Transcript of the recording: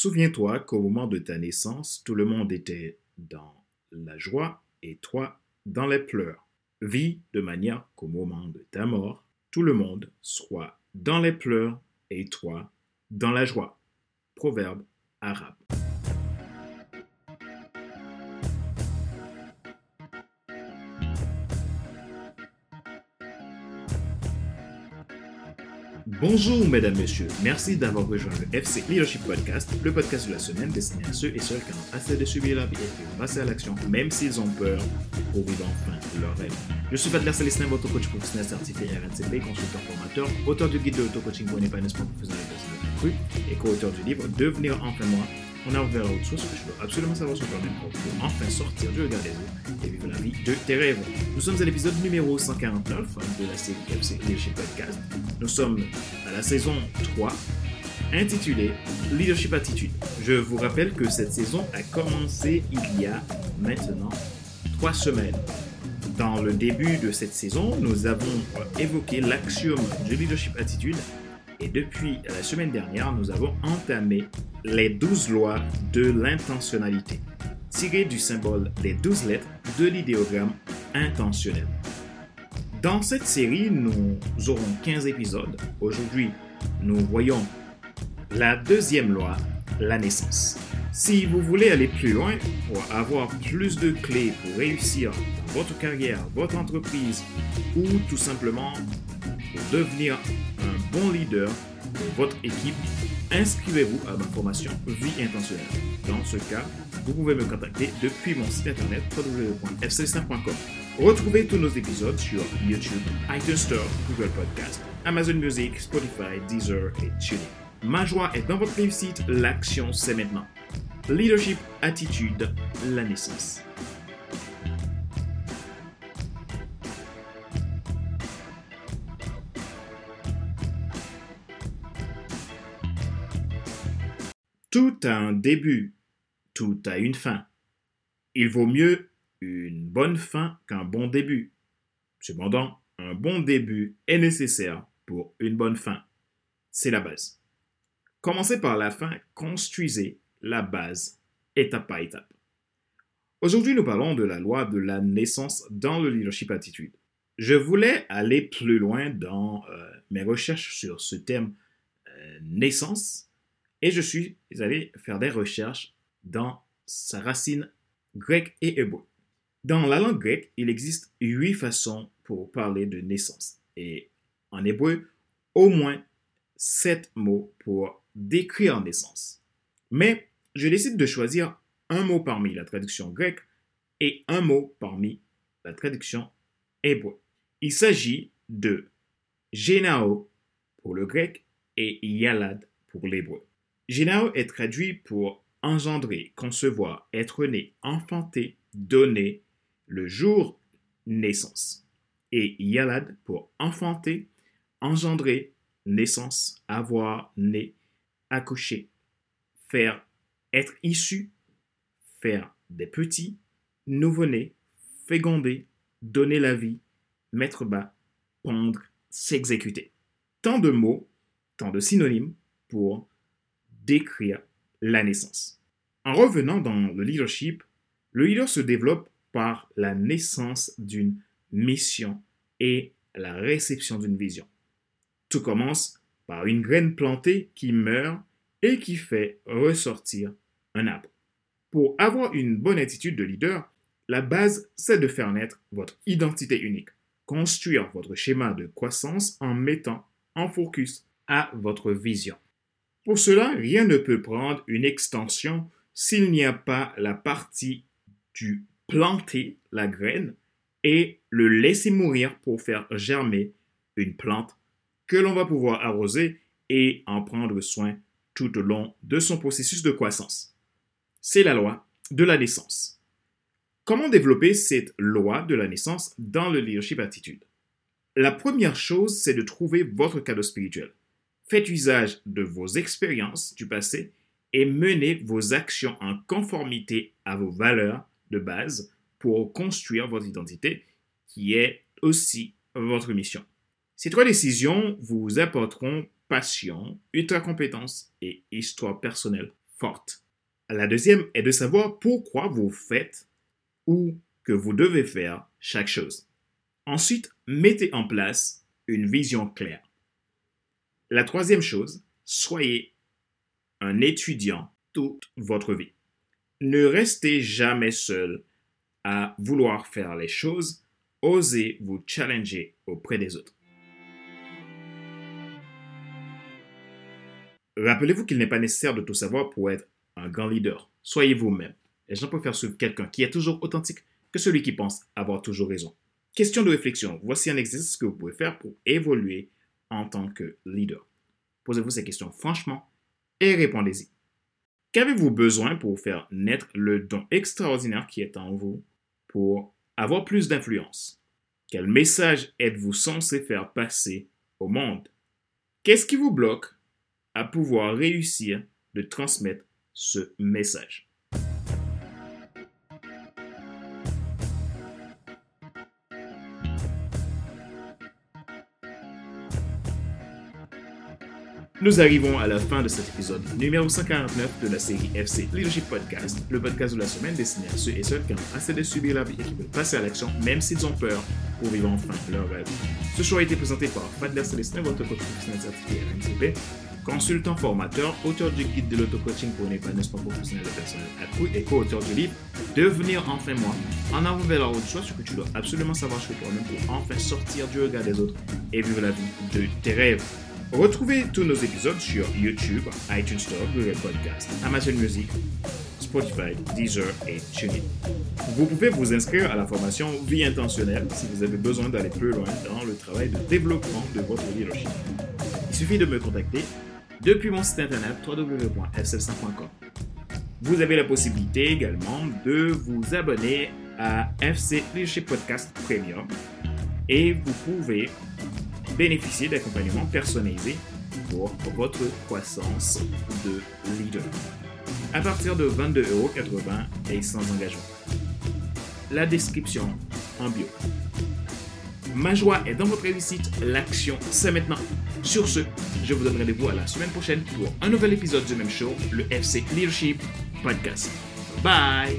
Souviens-toi qu'au moment de ta naissance, tout le monde était dans la joie et toi dans les pleurs. Vis de manière qu'au moment de ta mort, tout le monde soit dans les pleurs et toi dans la joie. Proverbe arabe. Bonjour mesdames, messieurs, merci d'avoir rejoint le FC Leadership Podcast, le podcast de la semaine destiné à ceux et celles qui ont assez de subir la vie et qui passer à l'action, même s'ils ont peur, pour vivre enfin leur rêve. Je suis Fadler Célestin, votre coach professionnel certifié RNCP, consultant formateur, auteur du guide de l'auto-coaching pour un épanouissement professionnel et personnel. Et co-auteur du livre Devenir enfin moi on a ouvert autre chose que je veux absolument savoir sur toi-même pour enfin sortir du regard des autres et vivre la vie de tes rêves. Nous sommes à l'épisode numéro 149 de la série FC Leadership Podcast. Nous sommes à la saison 3 intitulée Leadership Attitude. Je vous rappelle que cette saison a commencé il y a maintenant 3 semaines. Dans le début de cette saison, nous avons évoqué l'axiome de leadership attitude et depuis la semaine dernière, nous avons entamé les 12 lois de l'intentionnalité, tirées du symbole des 12 lettres de l'idéogramme intentionnel. Dans cette série, nous aurons 15 épisodes. Aujourd'hui, nous voyons la deuxième loi, la naissance. Si vous voulez aller plus loin pour avoir plus de clés pour réussir votre carrière, votre entreprise ou tout simplement pour devenir un bon leader de votre équipe, inscrivez-vous à ma formation Vie intentionnelle. Dans ce cas, vous pouvez me contacter depuis mon site internet www.fc5.com. Retrouvez tous nos épisodes sur YouTube, iTunes Store, Google Podcast, Amazon Music, Spotify, Deezer et TuneIn. Ma joie est dans votre réussite, l'action c'est maintenant. Leadership, attitude, la naissance. Tout a un début, tout a une fin. Il vaut mieux une bonne fin qu'un bon début. Cependant, un bon début est nécessaire pour une bonne fin. C'est la base. Commencez par la fin, construisez la base étape par étape. Aujourd'hui, nous parlons de la loi de la naissance dans le leadership attitude. Je voulais aller plus loin dans euh, mes recherches sur ce thème euh, naissance et je suis allé faire des recherches dans sa racine grecque et hébreu. Dans la langue grecque, il existe huit façons pour parler de naissance. Et en hébreu, au moins sept mots pour décrire naissance. Mais je décide de choisir un mot parmi la traduction grecque et un mot parmi la traduction hébreu. Il s'agit de génao pour le grec et yalad pour l'hébreu. Génao est traduit pour engendrer, concevoir, être né, enfanter, donner, le jour naissance. Et Yalad pour enfanter, engendrer, naissance, avoir, né, accoucher, faire, être issu, faire des petits, nouveau-né, féconder, donner la vie, mettre bas, pondre, s'exécuter. Tant de mots, tant de synonymes pour décrire la naissance. En revenant dans le leadership, le leader se développe par la naissance d'une mission et la réception d'une vision. Tout commence par une graine plantée qui meurt et qui fait ressortir un arbre. Pour avoir une bonne attitude de leader, la base, c'est de faire naître votre identité unique, construire votre schéma de croissance en mettant en focus à votre vision. Pour cela, rien ne peut prendre une extension s'il n'y a pas la partie du planter la graine et le laisser mourir pour faire germer une plante que l'on va pouvoir arroser et en prendre soin tout au long de son processus de croissance. C'est la loi de la naissance. Comment développer cette loi de la naissance dans le leadership attitude? La première chose, c'est de trouver votre cadeau spirituel. Faites usage de vos expériences du passé et menez vos actions en conformité à vos valeurs de base pour construire votre identité qui est aussi votre mission. Ces trois décisions vous apporteront passion, ultra-compétence et histoire personnelle forte. La deuxième est de savoir pourquoi vous faites ou que vous devez faire chaque chose. Ensuite, mettez en place une vision claire. La troisième chose, soyez un étudiant toute votre vie. Ne restez jamais seul à vouloir faire les choses, osez vous challenger auprès des autres. Rappelez-vous qu'il n'est pas nécessaire de tout savoir pour être un grand leader. Soyez vous-même. Les gens préfèrent suivre quelqu'un qui est toujours authentique que celui qui pense avoir toujours raison. Question de réflexion. Voici un exercice que vous pouvez faire pour évoluer en tant que leader. Posez-vous ces questions franchement et répondez-y. Qu'avez-vous besoin pour faire naître le don extraordinaire qui est en vous pour avoir plus d'influence? Quel message êtes-vous censé faire passer au monde? Qu'est-ce qui vous bloque à pouvoir réussir de transmettre ce message? Nous arrivons à la fin de cet épisode numéro 149 de la série FC Leadership Podcast, le podcast de la semaine destiné à ceux et celles qui ont assez de subir la vie et qui veulent passer à l'action même s'ils ont peur pour vivre enfin leur rêve. Ce show a été présenté par Fadler Célestin, votre coach professionnel certifié NCP, consultant formateur, auteur du guide de l'auto-coaching pour un épanouissement professionnel de personnel accru et co-auteur du livre Devenir enfin moi, en avant vers la route, soit ce que tu dois absolument savoir sur toi-même pour enfin sortir du regard des autres et vivre la vie de tes rêves. Retrouvez tous nos épisodes sur YouTube, iTunes Store, Google Podcast, Amazon Music, Spotify, Deezer et TuneIn. Vous pouvez vous inscrire à la formation Vie intentionnelle si vous avez besoin d'aller plus loin dans le travail de développement de votre leadership. Il suffit de me contacter depuis mon site internet www.fc100.com. Vous avez la possibilité également de vous abonner à FC Leadership Podcast Premium et vous pouvez bénéficier d'accompagnement personnalisé pour votre croissance de leader. À partir de 22,80€ et sans engagement. La description en bio. Ma joie est dans votre réussite, l'action c'est maintenant. Sur ce, je vous donne rendez-vous à la semaine prochaine pour un nouvel épisode du même show, le FC Leadership Podcast. Bye